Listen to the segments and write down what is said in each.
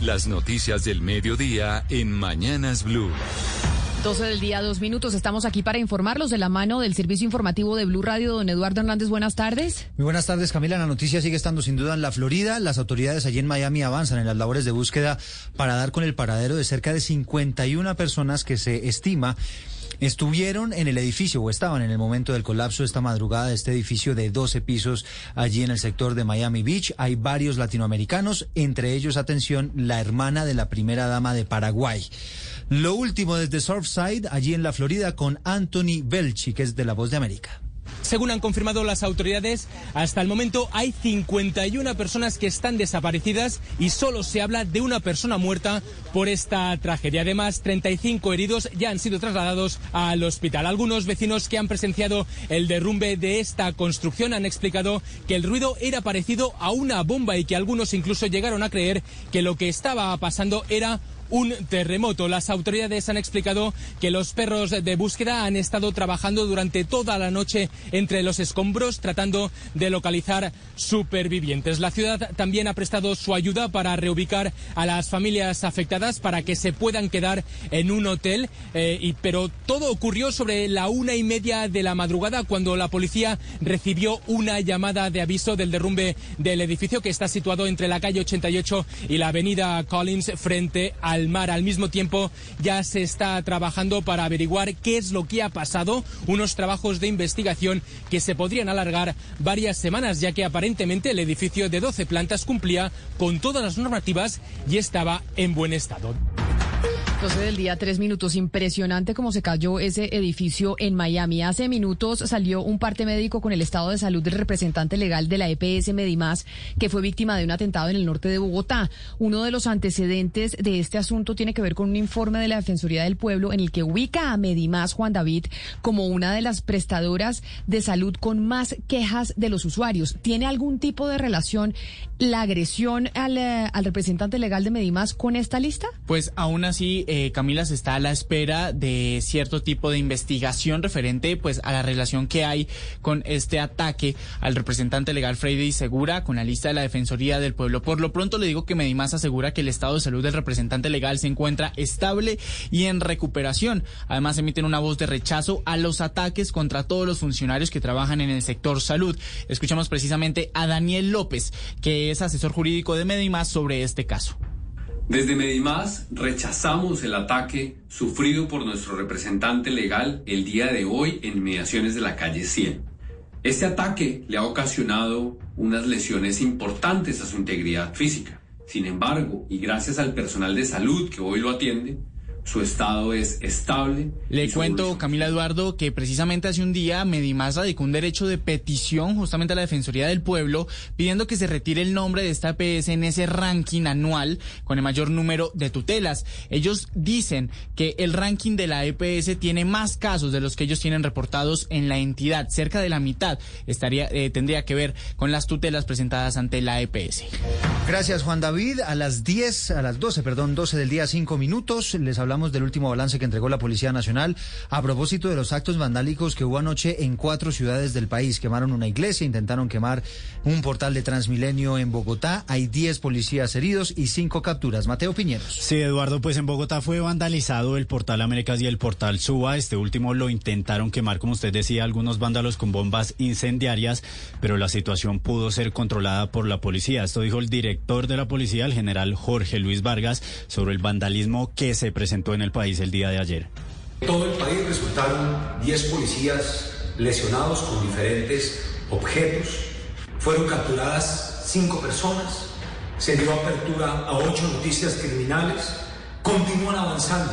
Las noticias del mediodía en Mañanas Blue. 12 del día, dos minutos. Estamos aquí para informarlos de la mano del servicio informativo de Blue Radio. Don Eduardo Hernández, buenas tardes. Muy buenas tardes, Camila. La noticia sigue estando sin duda en la Florida. Las autoridades allí en Miami avanzan en las labores de búsqueda para dar con el paradero de cerca de 51 personas que se estima estuvieron en el edificio o estaban en el momento del colapso esta madrugada de este edificio de 12 pisos allí en el sector de Miami Beach. Hay varios latinoamericanos, entre ellos, atención, la hermana de la primera dama de Paraguay. Lo último desde Surfside, allí en la Florida, con Anthony Belchi, que es de La Voz de América. Según han confirmado las autoridades, hasta el momento hay 51 personas que están desaparecidas y solo se habla de una persona muerta por esta tragedia. Además, 35 heridos ya han sido trasladados al hospital. Algunos vecinos que han presenciado el derrumbe de esta construcción han explicado que el ruido era parecido a una bomba y que algunos incluso llegaron a creer que lo que estaba pasando era un terremoto. Las autoridades han explicado que los perros de búsqueda han estado trabajando durante toda la noche entre los escombros tratando de localizar supervivientes. La ciudad también ha prestado su ayuda para reubicar a las familias afectadas para que se puedan quedar en un hotel. Eh, y, pero todo ocurrió sobre la una y media de la madrugada cuando la policía recibió una llamada de aviso del derrumbe del edificio que está situado entre la calle 88 y la avenida Collins frente al mar. Al mismo tiempo, ya se está trabajando para averiguar qué es lo que ha pasado, unos trabajos de investigación que se podrían alargar varias semanas, ya que aparentemente el edificio de 12 plantas cumplía con todas las normativas y estaba en buen estado. 12 del día, tres minutos. Impresionante cómo se cayó ese edificio en Miami. Hace minutos salió un parte médico con el estado de salud del representante legal de la EPS Medimás, que fue víctima de un atentado en el norte de Bogotá. Uno de los antecedentes de este asunto tiene que ver con un informe de la Defensoría del Pueblo en el que ubica a Medimás Juan David como una de las prestadoras de salud con más quejas de los usuarios. ¿Tiene algún tipo de relación la agresión al, eh, al representante legal de Medimás con esta lista? Pues aún así eh, Camila se está a la espera de cierto tipo de investigación referente pues a la relación que hay con este ataque al representante legal Freddy Segura con la lista de la Defensoría del Pueblo. Por lo pronto le digo que Medimás asegura que el estado de salud del representante legal se encuentra estable y en recuperación. Además emiten una voz de rechazo a los ataques contra todos los funcionarios que trabajan en el sector salud. Escuchamos precisamente a Daniel López, que es asesor jurídico de Medimás sobre este caso. Desde Medimás rechazamos el ataque sufrido por nuestro representante legal el día de hoy en inmediaciones de la calle 100. Este ataque le ha ocasionado unas lesiones importantes a su integridad física. Sin embargo, y gracias al personal de salud que hoy lo atiende, su estado es estable. Le cuento, Camila Eduardo, que precisamente hace un día Medimás radicó un derecho de petición justamente a la Defensoría del Pueblo pidiendo que se retire el nombre de esta EPS en ese ranking anual con el mayor número de tutelas. Ellos dicen que el ranking de la EPS tiene más casos de los que ellos tienen reportados en la entidad. Cerca de la mitad estaría, eh, tendría que ver con las tutelas presentadas ante la EPS. Gracias, Juan David. A las 10, a las 12, perdón, 12 del día, 5 minutos, les hablamos hablamos del último balance que entregó la Policía Nacional a propósito de los actos vandálicos que hubo anoche en cuatro ciudades del país. Quemaron una iglesia, intentaron quemar un portal de Transmilenio en Bogotá. Hay 10 policías heridos y 5 capturas. Mateo Piñeros. Sí, Eduardo, pues en Bogotá fue vandalizado el portal Américas y el portal Suba. Este último lo intentaron quemar, como usted decía, algunos vándalos con bombas incendiarias, pero la situación pudo ser controlada por la policía. Esto dijo el director de la policía, el general Jorge Luis Vargas, sobre el vandalismo que se presentó en el país el día de ayer. Todo el país resultaron 10 policías lesionados con diferentes objetos. Fueron capturadas 5 personas. Se dio apertura a 8 noticias criminales. Continúan avanzando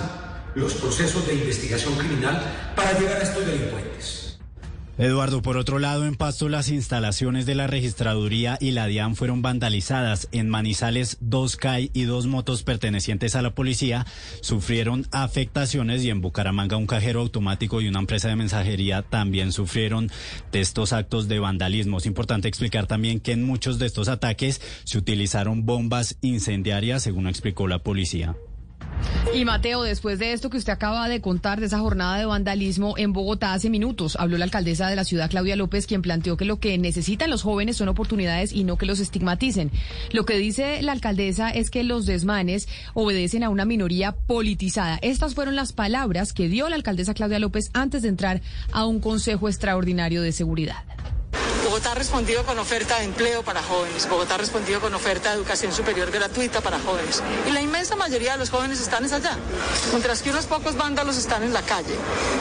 los procesos de investigación criminal para llegar a estos delincuentes. Eduardo, por otro lado, en Pasto las instalaciones de la registraduría y la DIAN fueron vandalizadas. En Manizales, dos CAI y dos motos pertenecientes a la policía sufrieron afectaciones y en Bucaramanga un cajero automático y una empresa de mensajería también sufrieron de estos actos de vandalismo. Es importante explicar también que en muchos de estos ataques se utilizaron bombas incendiarias, según explicó la policía. Y Mateo, después de esto que usted acaba de contar, de esa jornada de vandalismo en Bogotá hace minutos, habló la alcaldesa de la ciudad, Claudia López, quien planteó que lo que necesitan los jóvenes son oportunidades y no que los estigmaticen. Lo que dice la alcaldesa es que los desmanes obedecen a una minoría politizada. Estas fueron las palabras que dio la alcaldesa Claudia López antes de entrar a un consejo extraordinario de seguridad. Bogotá ha respondido con oferta de empleo para jóvenes. Bogotá ha respondido con oferta de educación superior gratuita para jóvenes. Y la inmensa mayoría de los jóvenes están allá. Mientras que unos pocos vándalos están en la calle.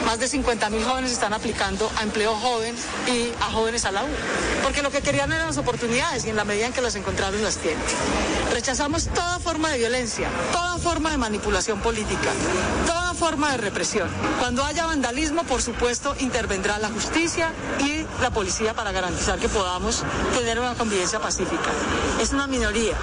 Más de 50 mil jóvenes están aplicando a empleo joven y a jóvenes a la U. Porque lo que querían eran las oportunidades y en la medida en que las encontraron las tienen. Rechazamos toda forma de violencia, toda forma de manipulación política, toda forma de represión. Cuando haya vandalismo, por supuesto, intervendrá la justicia y la policía para garantizar que podamos tener una convivencia pacífica. Es una minoría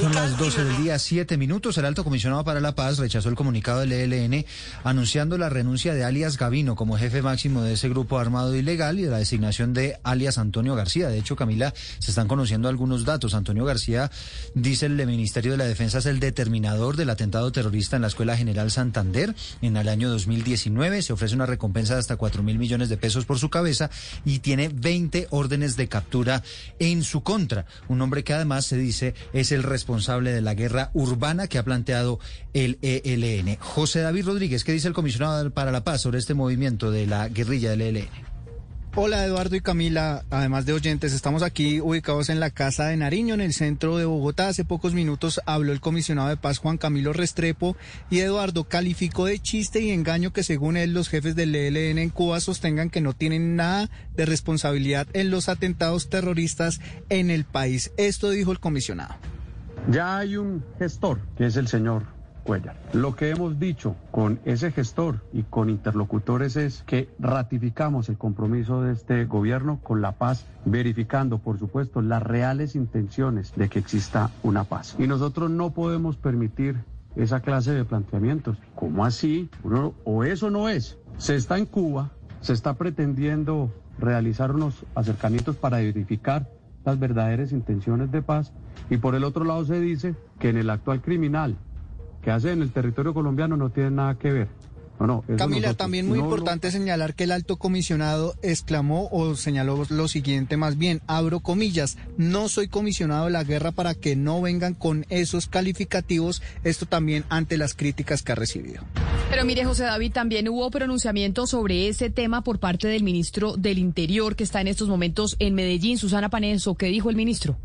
Son las 12 del día, 7 minutos. El alto comisionado para la paz rechazó el comunicado del ELN anunciando la renuncia de alias Gavino como jefe máximo de ese grupo armado ilegal y la designación de alias Antonio García. De hecho, Camila, se están conociendo algunos datos. Antonio García, dice el Ministerio de la Defensa, es el determinador del atentado terrorista en la Escuela General Santander en el año 2019. Se ofrece una recompensa de hasta 4 mil millones de pesos por su cabeza y tiene 20 órdenes de captura en su contra. Un hombre que además se dice es el responsable de la guerra urbana que ha planteado el ELN. José David Rodríguez, ¿qué dice el comisionado para la paz sobre este movimiento de la guerrilla del ELN? Hola Eduardo y Camila, además de oyentes, estamos aquí ubicados en la Casa de Nariño, en el centro de Bogotá. Hace pocos minutos habló el comisionado de paz Juan Camilo Restrepo y Eduardo calificó de chiste y engaño que según él los jefes del ELN en Cuba sostengan que no tienen nada de responsabilidad en los atentados terroristas en el país. Esto dijo el comisionado. Ya hay un gestor, que es el señor Cuellar. Lo que hemos dicho con ese gestor y con interlocutores es que ratificamos el compromiso de este gobierno con la paz, verificando, por supuesto, las reales intenciones de que exista una paz. Y nosotros no podemos permitir esa clase de planteamientos. ¿Cómo así? O eso no es. Se está en Cuba, se está pretendiendo realizar unos acercamientos para verificar las verdaderas intenciones de paz y por el otro lado se dice que en el actual criminal que hace en el territorio colombiano no tiene nada que ver. No, no, Camila, también muy importante señalar que el alto comisionado exclamó o señaló lo siguiente más bien, abro comillas, no soy comisionado de la guerra para que no vengan con esos calificativos, esto también ante las críticas que ha recibido. Pero mire, José David, también hubo pronunciamiento sobre ese tema por parte del ministro del Interior que está en estos momentos en Medellín, Susana Panenzo. ¿Qué dijo el ministro?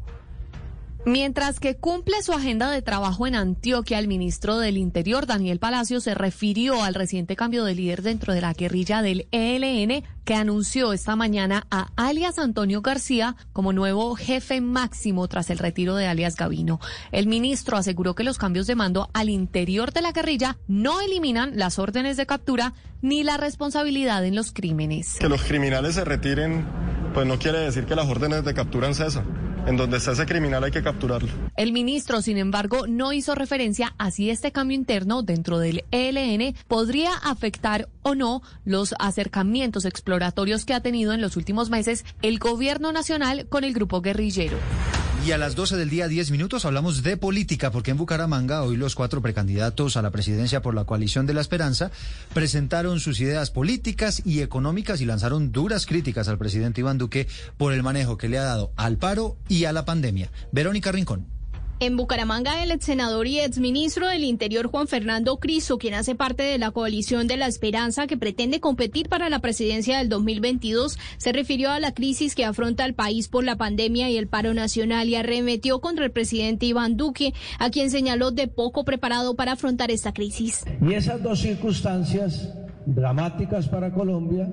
Mientras que cumple su agenda de trabajo en Antioquia, el ministro del Interior, Daniel Palacio, se refirió al reciente cambio de líder dentro de la guerrilla del ELN que anunció esta mañana a alias Antonio García como nuevo jefe máximo tras el retiro de alias Gavino. El ministro aseguró que los cambios de mando al interior de la guerrilla no eliminan las órdenes de captura ni la responsabilidad en los crímenes. Que los criminales se retiren, pues no quiere decir que las órdenes de captura cesan en donde está ese criminal hay que capturarlo. El ministro, sin embargo, no hizo referencia a si este cambio interno dentro del ELN podría afectar o no los acercamientos exploratorios que ha tenido en los últimos meses el gobierno nacional con el grupo guerrillero. Y a las 12 del día, 10 minutos, hablamos de política, porque en Bucaramanga hoy los cuatro precandidatos a la presidencia por la coalición de la esperanza presentaron sus ideas políticas y económicas y lanzaron duras críticas al presidente Iván Duque por el manejo que le ha dado al paro y a la pandemia. Verónica Rincón. En Bucaramanga, el ex senador y exministro del Interior Juan Fernando Cristo, quien hace parte de la coalición de la Esperanza que pretende competir para la presidencia del 2022, se refirió a la crisis que afronta el país por la pandemia y el paro nacional y arremetió contra el presidente Iván Duque, a quien señaló de poco preparado para afrontar esta crisis. Y esas dos circunstancias dramáticas para Colombia,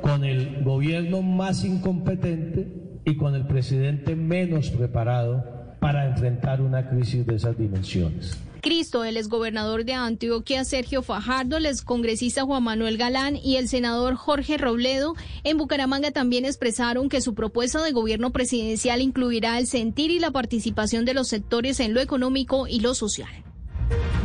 con el gobierno más incompetente y con el presidente menos preparado para enfrentar una crisis de esas dimensiones. Cristo, el exgobernador de Antioquia, Sergio Fajardo, el excongresista Juan Manuel Galán y el senador Jorge Robledo en Bucaramanga también expresaron que su propuesta de gobierno presidencial incluirá el sentir y la participación de los sectores en lo económico y lo social.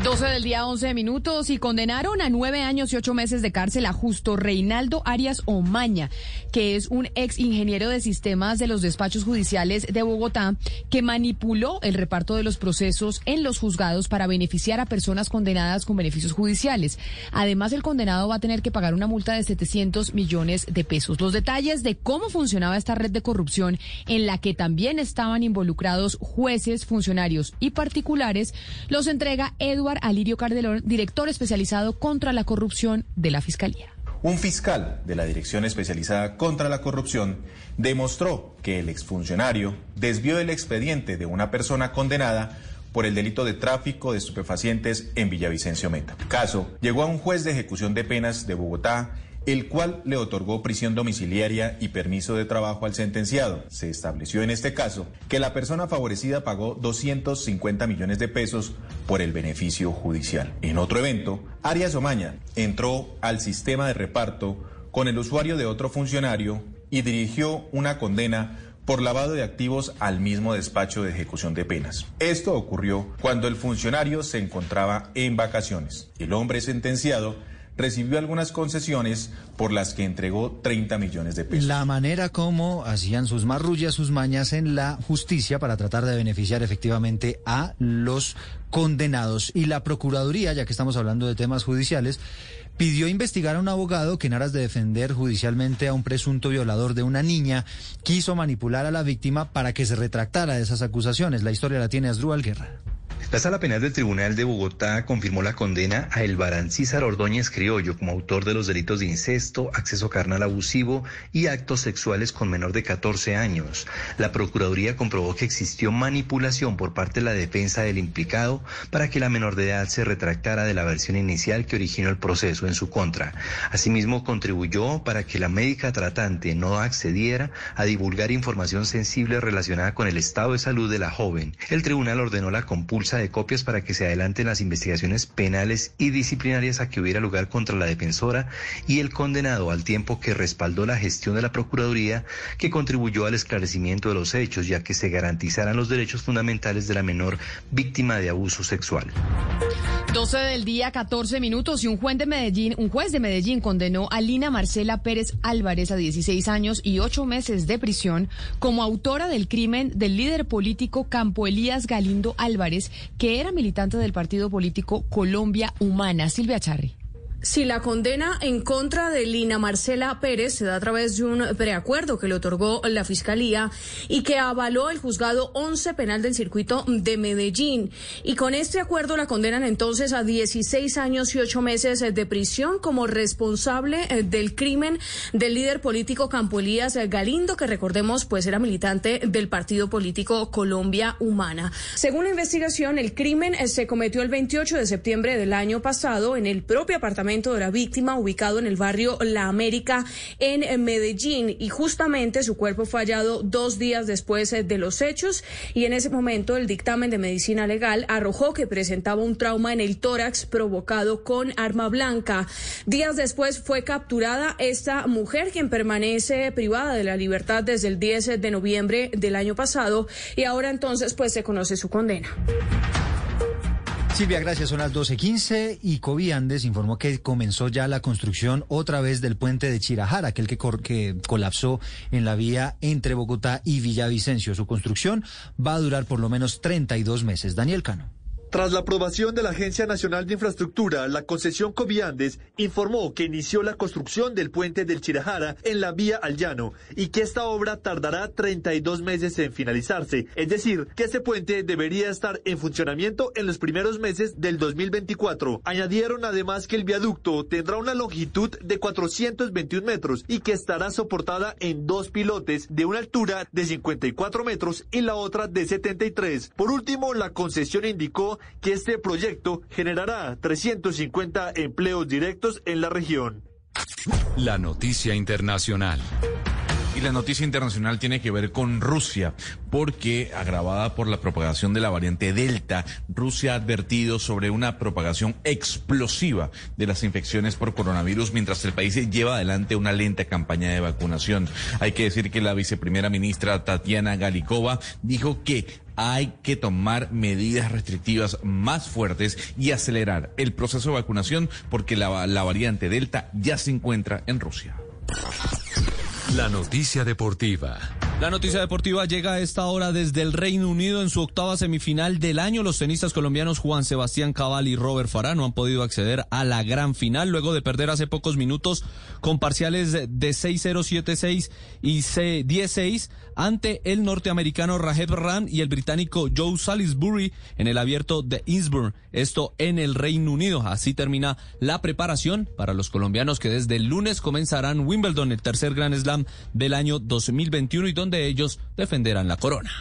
12 del día, 11 minutos y condenaron a nueve años y ocho meses de cárcel a Justo Reinaldo Arias Omaña, que es un ex ingeniero de sistemas de los despachos judiciales de Bogotá, que manipuló el reparto de los procesos en los juzgados para beneficiar a personas condenadas con beneficios judiciales. Además, el condenado va a tener que pagar una multa de 700 millones de pesos. Los detalles de cómo funcionaba esta red de corrupción en la que también estaban involucrados jueces, funcionarios y particulares los entrega Eduardo Alirio Cardelón, director especializado contra la corrupción de la Fiscalía. Un fiscal de la Dirección Especializada contra la Corrupción demostró que el exfuncionario desvió el expediente de una persona condenada por el delito de tráfico de estupefacientes en Villavicencio Meta. Caso llegó a un juez de ejecución de penas de Bogotá el cual le otorgó prisión domiciliaria y permiso de trabajo al sentenciado. Se estableció en este caso que la persona favorecida pagó 250 millones de pesos por el beneficio judicial. En otro evento, Arias Omaña entró al sistema de reparto con el usuario de otro funcionario y dirigió una condena por lavado de activos al mismo despacho de ejecución de penas. Esto ocurrió cuando el funcionario se encontraba en vacaciones. El hombre sentenciado recibió algunas concesiones por las que entregó 30 millones de pesos. La manera como hacían sus marrullas, sus mañas en la justicia para tratar de beneficiar efectivamente a los condenados. Y la Procuraduría, ya que estamos hablando de temas judiciales, pidió investigar a un abogado que en aras de defender judicialmente a un presunto violador de una niña, quiso manipular a la víctima para que se retractara de esas acusaciones. La historia la tiene Asdrúbal Guerra. La Sala Penal del Tribunal de Bogotá confirmó la condena a Elbaran Císar Ordóñez Criollo como autor de los delitos de incesto, acceso carnal abusivo y actos sexuales con menor de 14 años. La Procuraduría comprobó que existió manipulación por parte de la defensa del implicado para que la menor de edad se retractara de la versión inicial que originó el proceso en su contra. Asimismo, contribuyó para que la médica tratante no accediera a divulgar información sensible relacionada con el estado de salud de la joven. El tribunal ordenó la compulsa de copias para que se adelanten las investigaciones penales y disciplinarias a que hubiera lugar contra la defensora y el condenado al tiempo que respaldó la gestión de la Procuraduría que contribuyó al esclarecimiento de los hechos ya que se garantizaran los derechos fundamentales de la menor víctima de abuso sexual. 12 del día, 14 minutos y un juez de Medellín, un juez de Medellín condenó a Lina Marcela Pérez Álvarez a 16 años y 8 meses de prisión como autora del crimen del líder político Campo Elías Galindo Álvarez, que era militante del partido político Colombia Humana. Silvia Charri. Si la condena en contra de Lina Marcela Pérez se da a través de un preacuerdo que le otorgó la Fiscalía y que avaló el juzgado 11 penal del circuito de Medellín. Y con este acuerdo la condenan entonces a 16 años y 8 meses de prisión como responsable eh, del crimen del líder político Campo Elías Galindo, que recordemos pues era militante del partido político Colombia Humana. Según la investigación, el crimen eh, se cometió el 28 de septiembre del año pasado en el propio apartamento de la víctima ubicado en el barrio La América en Medellín y justamente su cuerpo fue hallado dos días después eh, de los hechos y en ese momento el dictamen de medicina legal arrojó que presentaba un trauma en el tórax provocado con arma blanca. Días después fue capturada esta mujer quien permanece privada de la libertad desde el 10 de noviembre del año pasado y ahora entonces pues se conoce su condena. Silvia, gracias. Son las 12.15 y Coviandes informó que comenzó ya la construcción otra vez del puente de Chirajara, aquel que, que colapsó en la vía entre Bogotá y Villavicencio. Su construcción va a durar por lo menos 32 meses. Daniel Cano. Tras la aprobación de la Agencia Nacional de Infraestructura, la concesión Coviandes informó que inició la construcción del puente del Chirajara en la vía al llano y que esta obra tardará 32 meses en finalizarse. Es decir, que este puente debería estar en funcionamiento en los primeros meses del 2024. Añadieron además que el viaducto tendrá una longitud de 421 metros y que estará soportada en dos pilotes de una altura de 54 metros y la otra de 73. Por último, la concesión indicó que este proyecto generará 350 empleos directos en la región. La noticia internacional. Y la noticia internacional tiene que ver con Rusia, porque agravada por la propagación de la variante Delta, Rusia ha advertido sobre una propagación explosiva de las infecciones por coronavirus mientras el país lleva adelante una lenta campaña de vacunación. Hay que decir que la viceprimera ministra Tatiana Galikova dijo que hay que tomar medidas restrictivas más fuertes y acelerar el proceso de vacunación porque la, variante Delta ya se encuentra en Rusia. La noticia deportiva. La noticia deportiva llega a esta hora desde el Reino Unido en su octava semifinal del año. Los tenistas colombianos Juan Sebastián Cabal y Robert Farah no han podido acceder a la gran final luego de perder hace pocos minutos con parciales de 6-0, 7-6 y 10-6 ante el norteamericano Raheb Ram y el británico Joe Salisbury en el abierto de Innsbruck. Esto en el Reino Unido. Así termina la preparación para los colombianos que desde el lunes comenzarán Wimbledon, el tercer Grand Slam del año 2021 y donde ellos defenderán la corona.